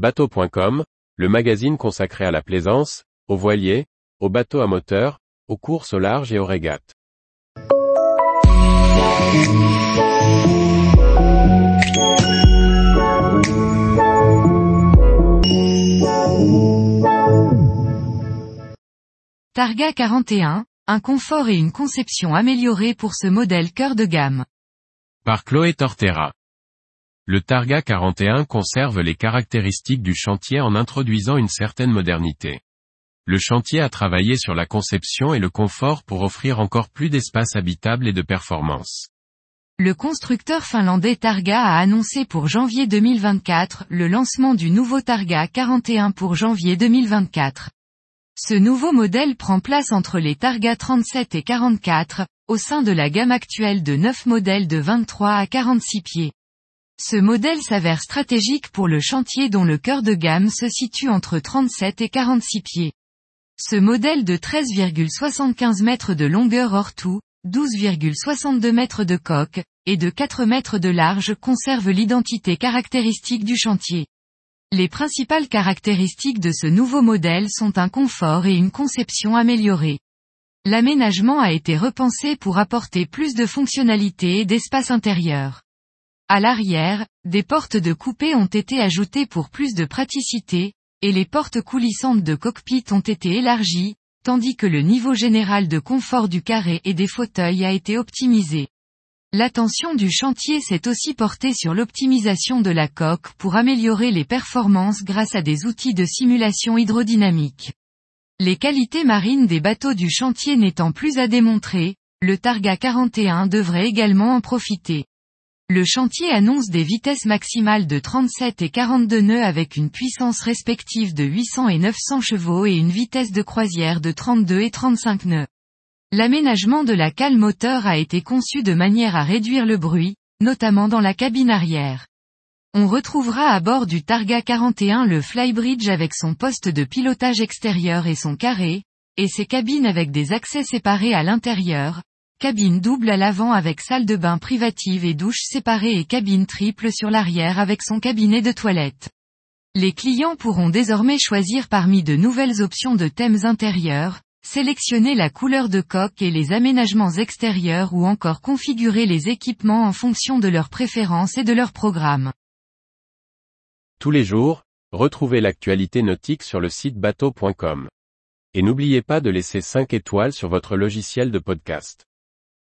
Bateau.com, le magazine consacré à la plaisance, aux voiliers, aux bateaux à moteur, aux courses au large et aux régates. Targa 41, un confort et une conception améliorée pour ce modèle cœur de gamme. Par Chloé Tortera. Le Targa 41 conserve les caractéristiques du chantier en introduisant une certaine modernité. Le chantier a travaillé sur la conception et le confort pour offrir encore plus d'espace habitable et de performance. Le constructeur finlandais Targa a annoncé pour janvier 2024 le lancement du nouveau Targa 41 pour janvier 2024. Ce nouveau modèle prend place entre les Targa 37 et 44, au sein de la gamme actuelle de 9 modèles de 23 à 46 pieds. Ce modèle s'avère stratégique pour le chantier dont le cœur de gamme se situe entre 37 et 46 pieds. Ce modèle de 13,75 mètres de longueur hors tout, 12,62 mètres de coque, et de 4 mètres de large conserve l'identité caractéristique du chantier. Les principales caractéristiques de ce nouveau modèle sont un confort et une conception améliorée. L'aménagement a été repensé pour apporter plus de fonctionnalité et d'espace intérieur. À l'arrière, des portes de coupé ont été ajoutées pour plus de praticité, et les portes coulissantes de cockpit ont été élargies, tandis que le niveau général de confort du carré et des fauteuils a été optimisé. L'attention du chantier s'est aussi portée sur l'optimisation de la coque pour améliorer les performances grâce à des outils de simulation hydrodynamique. Les qualités marines des bateaux du chantier n'étant plus à démontrer, le Targa 41 devrait également en profiter. Le chantier annonce des vitesses maximales de 37 et 42 nœuds avec une puissance respective de 800 et 900 chevaux et une vitesse de croisière de 32 et 35 nœuds. L'aménagement de la cale moteur a été conçu de manière à réduire le bruit, notamment dans la cabine arrière. On retrouvera à bord du Targa 41 le flybridge avec son poste de pilotage extérieur et son carré, et ses cabines avec des accès séparés à l'intérieur, cabine double à l'avant avec salle de bain privative et douche séparée et cabine triple sur l'arrière avec son cabinet de toilette. Les clients pourront désormais choisir parmi de nouvelles options de thèmes intérieurs, Sélectionner la couleur de coque et les aménagements extérieurs ou encore configurer les équipements en fonction de leurs préférences et de leur programme. Tous les jours, retrouvez l'actualité nautique sur le site bateau.com. Et n'oubliez pas de laisser 5 étoiles sur votre logiciel de podcast.